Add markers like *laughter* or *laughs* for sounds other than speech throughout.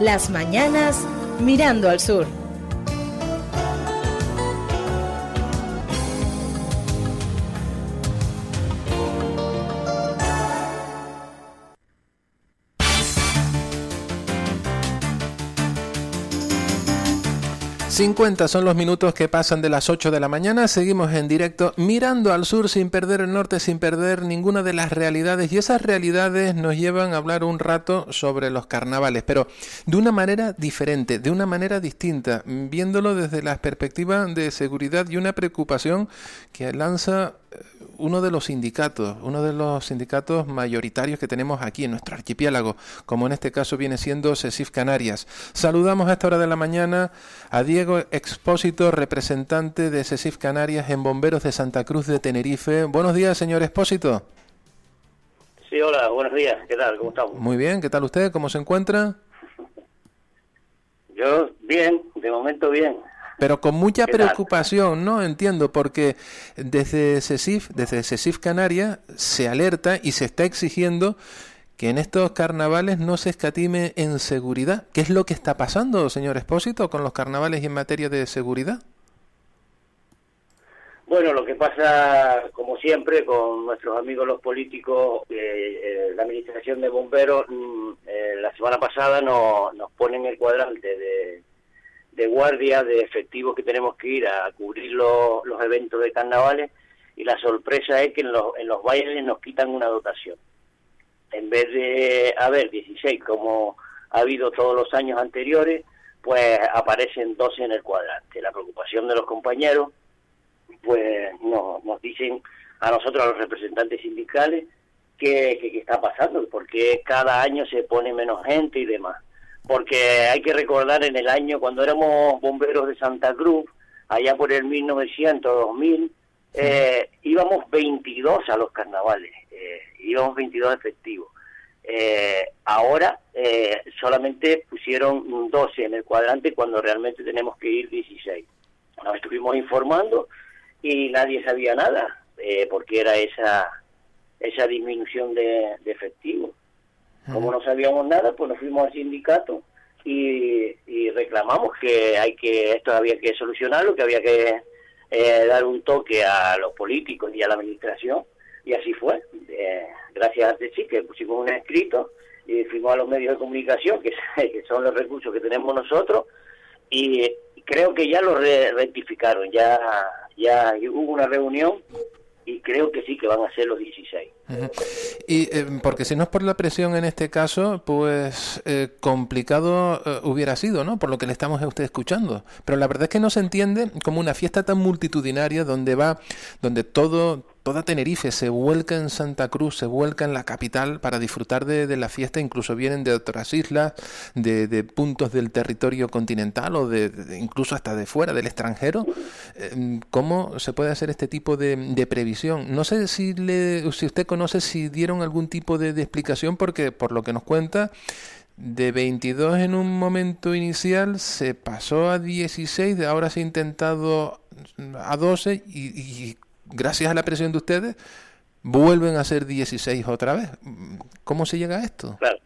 Las mañanas mirando al sur. 50 son los minutos que pasan de las 8 de la mañana. Seguimos en directo mirando al sur sin perder el norte, sin perder ninguna de las realidades. Y esas realidades nos llevan a hablar un rato sobre los carnavales, pero de una manera diferente, de una manera distinta, viéndolo desde la perspectiva de seguridad y una preocupación que lanza uno de los sindicatos, uno de los sindicatos mayoritarios que tenemos aquí en nuestro archipiélago, como en este caso viene siendo SESIF Canarias. Saludamos a esta hora de la mañana a Diego Expósito, representante de SESIF Canarias en Bomberos de Santa Cruz de Tenerife. Buenos días, señor Expósito. Sí, hola, buenos días. ¿Qué tal? ¿Cómo estamos? Muy bien, ¿qué tal usted? ¿Cómo se encuentra? Yo bien, de momento bien pero con mucha preocupación, ¿no? Entiendo, porque desde CECIF, desde CECIF Canarias, se alerta y se está exigiendo que en estos carnavales no se escatime en seguridad. ¿Qué es lo que está pasando, señor Espósito, con los carnavales y en materia de seguridad? Bueno, lo que pasa, como siempre, con nuestros amigos los políticos, eh, eh, la Administración de Bomberos, mm, eh, la semana pasada nos ponen el cuadrante de, de guardia, de efectivos que tenemos que ir a cubrir los, eventos de carnavales y la sorpresa es que en los, en los bailes nos quitan una dotación. En vez de haber 16 como ha habido todos los años anteriores, pues aparecen 12 en el cuadrante. La preocupación de los compañeros, pues no, nos dicen a nosotros, a los representantes sindicales, qué, qué está pasando, porque cada año se pone menos gente y demás porque hay que recordar en el año cuando éramos bomberos de Santa Cruz, allá por el 1900, 2000, eh, íbamos 22 a los carnavales, eh, íbamos 22 efectivos. Eh, ahora eh, solamente pusieron 12 en el cuadrante cuando realmente tenemos que ir 16. Nos estuvimos informando y nadie sabía nada, porque era esa esa disminución de efectivos. Como no sabíamos nada, pues nos fuimos al sindicato y, reclamamos que hay que esto había que solucionarlo, que había que eh, dar un toque a los políticos y a la administración y así fue. Eh, gracias a sí que pusimos un escrito y fuimos a los medios de comunicación, que, *laughs* son los recursos que tenemos nosotros, y creo que ya lo rectificaron, ya, ya hubo una reunión y creo que sí que van a ser los 16. Y eh, porque si no es por la presión en este caso, pues eh, complicado eh, hubiera sido, ¿no? Por lo que le estamos a usted escuchando. Pero la verdad es que no se entiende como una fiesta tan multitudinaria donde va, donde todo toda Tenerife se vuelca en Santa Cruz, se vuelca en la capital para disfrutar de, la fiesta, incluso vienen de otras islas, de, puntos del territorio continental o de, incluso hasta de fuera, del extranjero. Em, ¿Cómo se puede hacer este tipo de, previsión? No sé si, le, si usted conoce si dieron algún tipo de, explicación, porque por lo que nos cuenta, de 22 en un momento inicial se pasó a 16, ahora se ha intentado a 12 y, y gracias a la presión de ustedes, vuelven a ser 16 otra vez. ¿Cómo se llega a esto? Claro.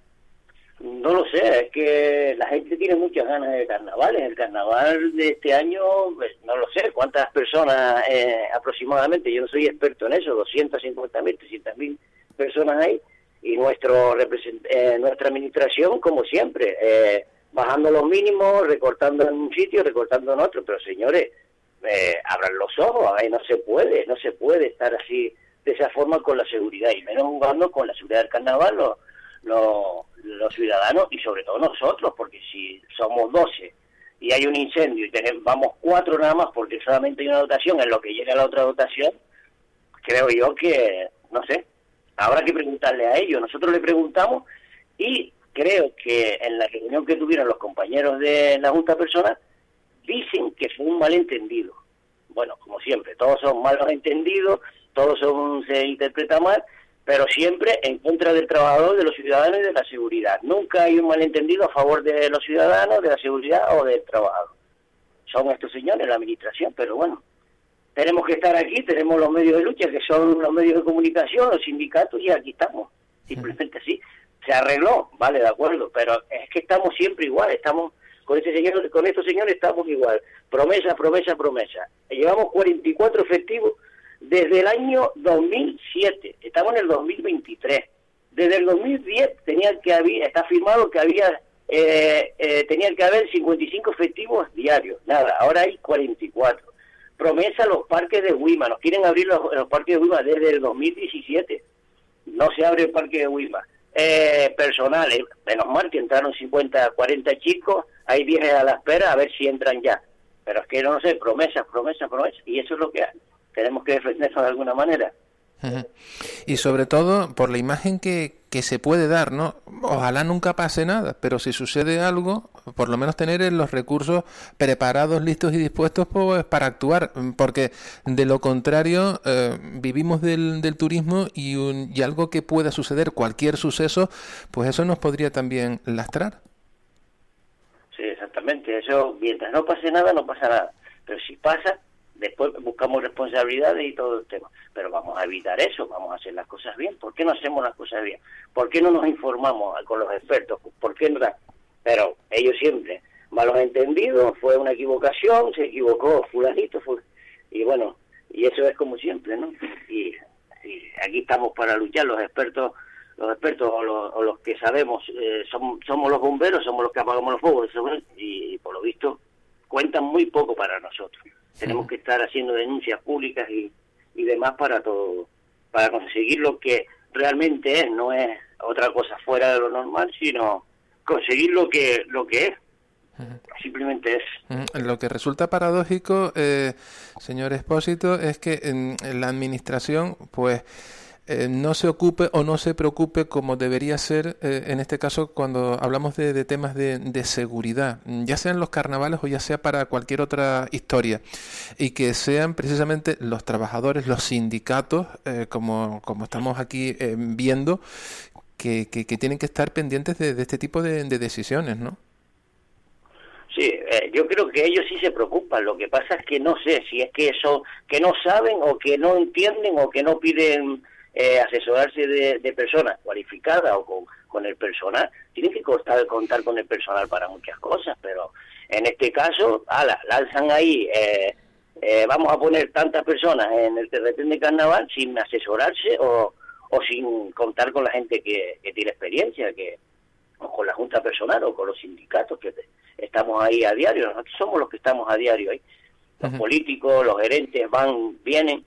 No lo sé, es que la gente tiene muchas ganas de carnavales. El carnaval de este año, pues, no lo sé, cuántas personas eh, aproximadamente, yo no soy experto en eso, 250 mil, 300 mil personas hay, y nuestro eh, nuestra administración, como siempre, eh, bajando los mínimos, recortando en un sitio, recortando en otro, pero señores, eh, abran los ojos, ahí no se puede, no se puede estar así de esa forma con la seguridad y menos jugando con la seguridad del carnaval los, los, ciudadanos y sobre todo nosotros, porque si somos 12 y hay un incendio y tenemos, vamos cuatro nada más porque solamente hay una dotación, en lo que llega la otra dotación, creo yo que, no sé, habrá que preguntarle a ellos. Nosotros le preguntamos y creo que en la reunión que tuvieron los compañeros de la Junta Personal, dicen que fue un malentendido. Bueno, como siempre, todos son malos entendidos, todos son, se interpreta mal, pero siempre en contra del trabajador, de los ciudadanos y de la seguridad. Nunca hay un malentendido a favor de los ciudadanos, de la seguridad o del trabajador. Son estos señores, la administración, pero bueno, tenemos que estar aquí, tenemos los medios de lucha, que son los medios de comunicación, los sindicatos, y aquí estamos. Simplemente así. Se arregló, vale, de acuerdo, pero es que estamos siempre igual, estamos con este señor, con estos señores estamos igual. Promesa, promesa, promesa. Llevamos 44 efectivos desde el año 2007, estamos en el 2023. Desde el 2010 tenía que haber, está firmado que había, eh, eh, tenía que haber 55 efectivos diarios, nada, ahora hay 44. Promesa los parques de Wima, nos quieren abrir los, parques de Wima desde el 2017, no se abre el parque de Wima. Eh, personal, eh, menos mal que entraron 50, 40 chicos, hay 10 a la espera a ver si entran ya. Pero es que no sé, promesas, promesas, promesas, y eso es lo que hay tenemos que defendernos de alguna manera. Y sobre todo por la imagen que, que se puede dar, ¿no? Ojalá nunca pase nada, pero si sucede algo, por lo menos tener los recursos preparados, listos y dispuestos pues, para actuar, porque de lo contrario eh, vivimos del, del turismo y, un, y algo que pueda suceder, cualquier suceso, pues eso nos podría también lastrar. Sí, exactamente, eso mientras no pase nada, no pasa nada, pero si pasa, después buscamos responsabilidades y todo el tema. Pero vamos a evitar eso, vamos a hacer las cosas bien. ¿Por qué no hacemos las cosas bien? ¿Por qué no nos informamos con los expertos? ¿Por qué no? Pero ellos siempre, malos entendidos, fue una equivocación, se equivocó fulanito, fue... y bueno, y eso es como siempre, ¿no? Y, aquí estamos para luchar, los expertos los expertos o los, que sabemos eh, somos, somos los bomberos, somos los que apagamos los fuegos y por lo visto cuentan muy poco para nosotros. Tenemos que estar haciendo denuncias públicas y, y demás para todo, para conseguir lo que realmente es, no es otra cosa fuera de lo normal, sino conseguir lo que lo que es. Simplemente es. Lo que resulta paradójico, eh, señor Espósito, es que en la administración, pues, eh, no se ocupe o no se preocupe como debería ser eh, en este caso cuando hablamos de, temas de, seguridad, ya sean los carnavales o ya sea para cualquier otra historia, y que sean precisamente los trabajadores, los sindicatos, eh, como, como estamos aquí viendo, que, que, tienen que estar pendientes de, este tipo de, decisiones, ¿no? Sí, yo creo que ellos sí se preocupan. Lo que pasa es que no sé si es que eso, que no saben o que no entienden o que no piden eh, asesorarse de, personas cualificadas o con, con el personal. Tienen que contar, contar con el personal para muchas cosas, pero en este caso, ala, lanzan ahí, eh, eh, vamos a poner tantas personas en el terreno de carnaval sin asesorarse o, o sin contar con la gente que, que tiene experiencia, que o con la junta personal o con los sindicatos que estamos ahí a diario. Nosotros somos los que estamos a diario ahí. Los políticos, los gerentes van, vienen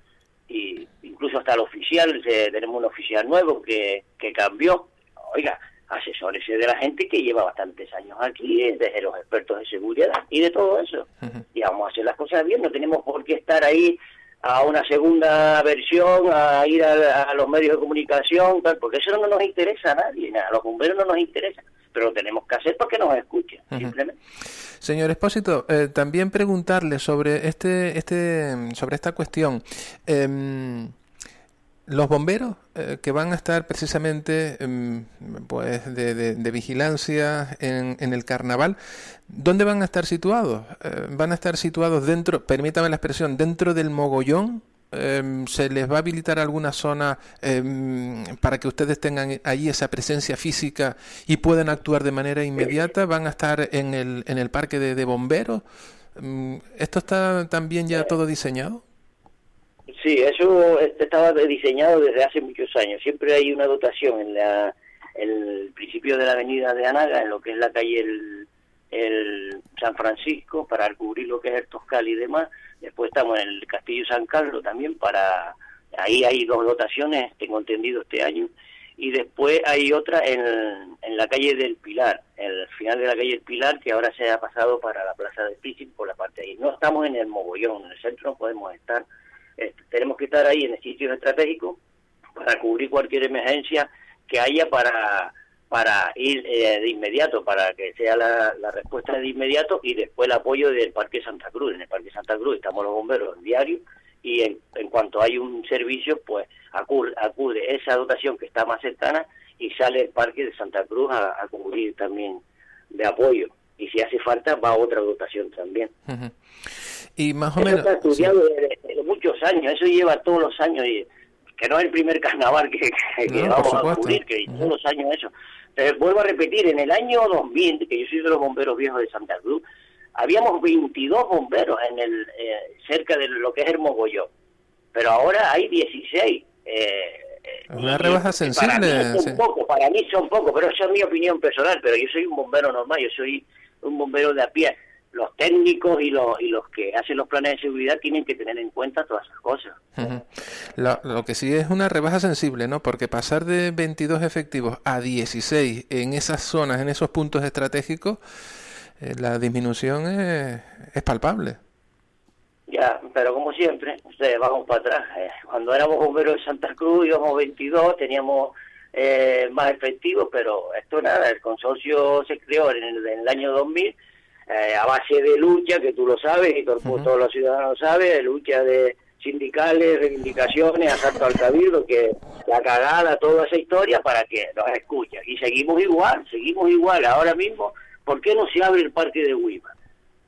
y incluso hasta el oficial, tenemos un oficial nuevo que, que cambió. Oiga, asesórese de la gente que lleva bastantes años aquí, desde los expertos de seguridad y de todo eso. Y vamos a hacer las cosas bien, no tenemos por qué estar ahí a una segunda versión, a ir a, los medios de comunicación, porque eso no nos interesa a nadie, a los bomberos no nos interesa, pero lo tenemos que hacer para que nos escuchen, simplemente. Señor Espósito, eh, también preguntarle sobre este, este, sobre esta cuestión. Em, los bomberos eh, que van a estar precisamente em, pues de, vigilancia en, en, el carnaval, ¿dónde van a estar situados? Eh, ¿Van a estar situados dentro, permítame la expresión, dentro del mogollón? Em, ¿Se les va a habilitar alguna zona em, para que ustedes tengan ahí esa presencia física y puedan actuar de manera inmediata? ¿Van a estar en el, en el parque de, bomberos? ¿Esto está también ya todo diseñado? Sí, eso estaba diseñado desde hace muchos años. Siempre hay una dotación en, la, el principio de la avenida de Anaga, en lo que es la calle el San Francisco, para cubrir lo que es el Toscal y demás. Después estamos en el Castillo San Carlos también para... Ahí hay dos dotaciones, tengo entendido, este año. Y después hay otra en, en la calle del Pilar, el final de la calle del Pilar, que ahora se ha pasado para la Plaza del Príncipe por la parte de ahí. No estamos en el Mogollón, en el centro no podemos estar eh, tenemos que estar ahí en el sitio estratégico para cubrir cualquier emergencia que haya para, para ir eh, de inmediato, para que sea la, respuesta de inmediato y después el apoyo del Parque Santa Cruz. En el Parque Santa Cruz estamos los bomberos diario y en, en cuanto hay un servicio, pues acude, acude esa dotación que está más cercana y sale el Parque de Santa Cruz a, a cubrir también de apoyo. Y si hace falta, va otra dotación también. Y más o eso menos. Está estudiado de, muchos años, eso lleva todos los años, y que no es el primer carnaval que, vamos a cubrir, que todos los años eso. Vuelvo a repetir, en el año 2000, que yo soy de los bomberos viejos de Santa Cruz, habíamos 22 bomberos en el eh, cerca de lo que es Hermogollón, pero ahora hay 16. Eh, una rebaja sensible. Para mí son poco, para mí son poco, pero esa es mi opinión personal, pero yo soy un bombero normal, yo soy un bombero de a pie. Los técnicos y los, y los que hacen los planes de seguridad tienen que tener en cuenta todas esas cosas. lo, que sí es una rebaja sensible, ¿no? Porque pasar de 22 efectivos a 16 en esas zonas, en esos puntos estratégicos, eh, la disminución es, es palpable. Ya, pero como siempre, ustedes vamos para atrás. Eh, cuando éramos bomberos de Santa Cruz íbamos 22, teníamos eh, más efectivos, pero esto nada, el consorcio se creó en el, año 2000 eh, a base de lucha, que tú lo sabes y todo, todos los ciudadanos saben, de lucha de sindicales, reivindicaciones, asalto al cabildo, que la cagada, toda esa historia para que nos escuchen. Y seguimos igual, seguimos igual. Ahora mismo, ¿por qué no se abre el parque de Huima?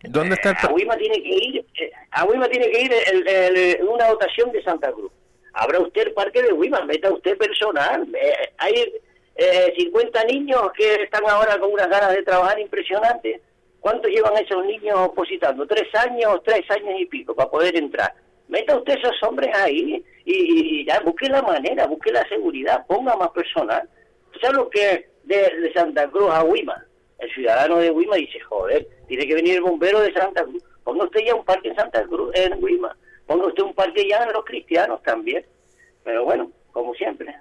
¿Dónde está el... A tiene que ir, eh, a tiene que ir el, una dotación de Santa Cruz. Abra usted el parque de Huima, meta usted personal. Eh, hay eh, 50 niños que están ahora con unas ganas de trabajar impresionantes. ¿Cuánto llevan esos niños opositando? Tres años, tres años y pico para poder entrar. Meta usted esos hombres ahí y, ya busque la manera, busque la seguridad, ponga más personal. ¿Sabes lo que de, de Santa Cruz a Huima? el ciudadano de Huima dice, joder, tiene que venir el bombero de Santa Cruz. Ponga usted ya un parque en Santa Cruz, en Huima. Ponga usted un parque ya en los cristianos también. Pero bueno, como siempre.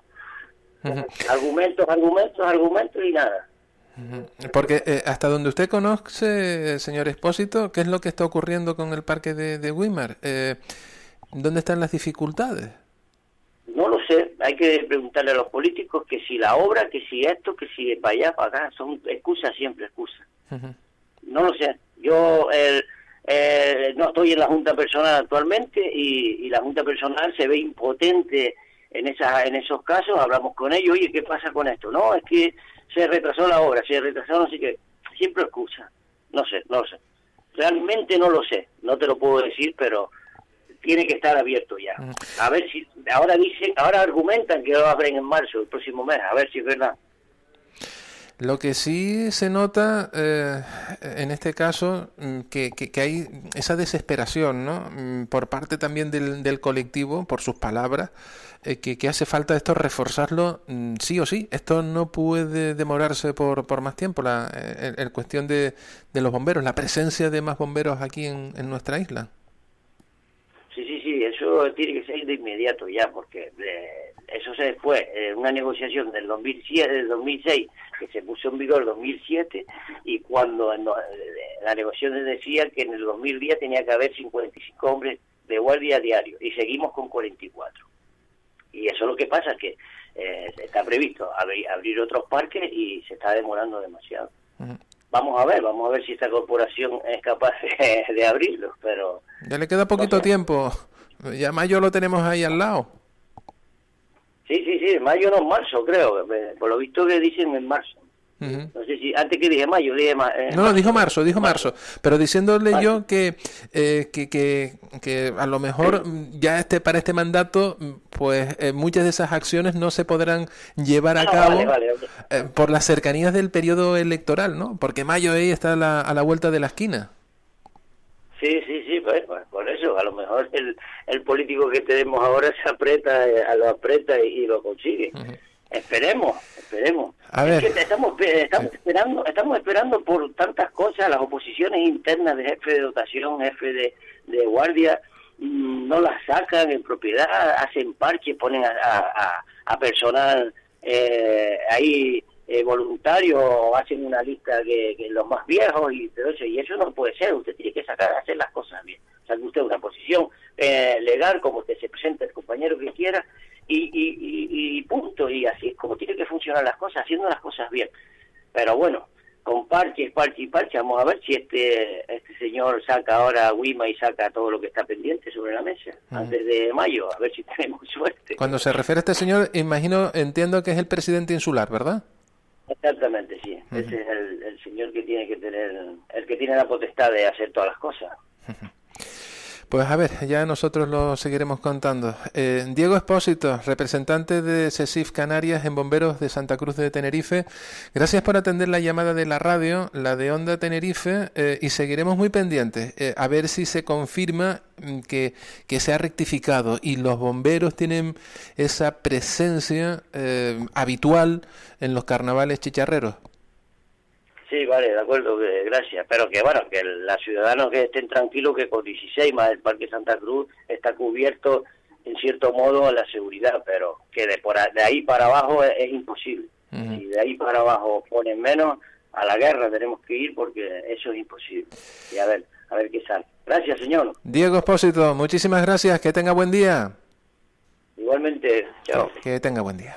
Argumentos, argumentos, argumentos y nada. Porque eh, hasta donde usted conoce, señor Expósito, ¿qué es lo que está ocurriendo con el parque de, de Weimar? Eh, ¿Dónde están las dificultades? No lo sé, hay que preguntarle a los políticos que si la obra, que si esto, que si para allá, para acá, son excusas siempre, excusas. No lo sé, yo eh, no estoy en la Junta Personal actualmente y, la Junta Personal se ve impotente en, esa, en esos casos, hablamos con ellos, oye, ¿qué pasa con esto? No, es que se retrasó la obra, se retrasó, no sé qué, siempre excusa, no sé, no lo sé. Realmente no lo sé, no te lo puedo decir, pero tiene que estar abierto ya. A ver si, ahora dicen, ahora argumentan que lo abren en marzo, el próximo mes, a ver si es verdad. Lo que sí se nota eh, en este caso mm, que, que, hay esa desesperación ¿no? Mm, por parte también del, del colectivo, por sus palabras, eh, que, que, hace falta esto reforzarlo mm, sí o sí. Esto no puede demorarse por, por más tiempo, la el, cuestión de, de, los bomberos, la presencia de más bomberos aquí en, en nuestra isla eso tiene que ser de inmediato ya, porque eh, eso se fue eh, una negociación del 2007, del 2006 que se puso en vigor en 2007 y cuando en, la negociación decía que en el 2010 tenía que haber 55 hombres de guardia diario y seguimos con 44. Y eso es lo que pasa, que eh, está previsto abrir, otros parques y se está demorando demasiado. Vamos a ver, vamos a ver si esta corporación es capaz de, abrirlos, pero... Ya le queda poquito tiempo. Ya mayo lo tenemos ahí al lado. Sí, sí, sí, mayo no, marzo creo. Por lo visto que dicen en marzo. No sé si antes que dije mayo, dije eh, No, dijo marzo, dijo marzo. Pero diciéndole yo que, eh, que, que, a lo mejor ya este para este mandato, pues eh, muchas de esas acciones no se podrán llevar a ah, cabo por las cercanías del periodo electoral, ¿no? Porque mayo ahí está a la vuelta de la esquina. Sí, sí, sí, pues, pues, eso, a lo mejor el, el político que tenemos ahora se aprieta, eh, lo aprieta y, lo consigue. Esperemos, esperemos. A ver. estamos, estamos esperando, estamos esperando por tantas cosas, las oposiciones internas de jefe de dotación, jefe de, de guardia, mm, no las sacan en propiedad, hacen parches, ponen a, a, a personal eh, ahí eh, voluntarios hacen una lista que, que, los más viejos y y eso no puede ser, usted tiene que sacar, hacer las cosas bien. Saque usted una posición eh, legal, como usted se presenta el compañero que quiera, y, y, y, punto, y así es como tiene que funcionar las cosas, haciendo las cosas bien. Pero bueno, con parches, parche y parche, vamos a ver si este este señor saca ahora a Wima y saca todo lo que está pendiente sobre la mesa antes de mayo, a ver si tenemos *laughs* suerte. Cuando se refiere a este señor, imagino, entiendo que es el presidente insular, ¿verdad? Exactamente, sí. Ese es el, el, señor que tiene que tener, el que tiene la potestad de hacer todas las cosas. Pues a ver, ya nosotros lo seguiremos contando. Eh, Diego Espósito, representante de CESIF Canarias en Bomberos de Santa Cruz de Tenerife, gracias por atender la llamada de la radio, la de Onda Tenerife, eh, y seguiremos muy pendientes eh, a ver si se confirma mm, que, que se ha rectificado y los bomberos tienen esa presencia habitual en los carnavales chicharreros. Sí, vale, de acuerdo, gracias. Pero que bueno, que los ciudadanos que estén tranquilos que con 16 más el Parque Santa Cruz está cubierto en cierto modo la seguridad, pero que de, por, de ahí para abajo es, imposible. Si de ahí para abajo ponen menos, a la guerra tenemos que ir porque eso es imposible. Y a ver, a ver qué sale. Gracias, señor. Diego Espósito, muchísimas gracias. Que tenga buen día. Igualmente, chao. Que tenga buen día.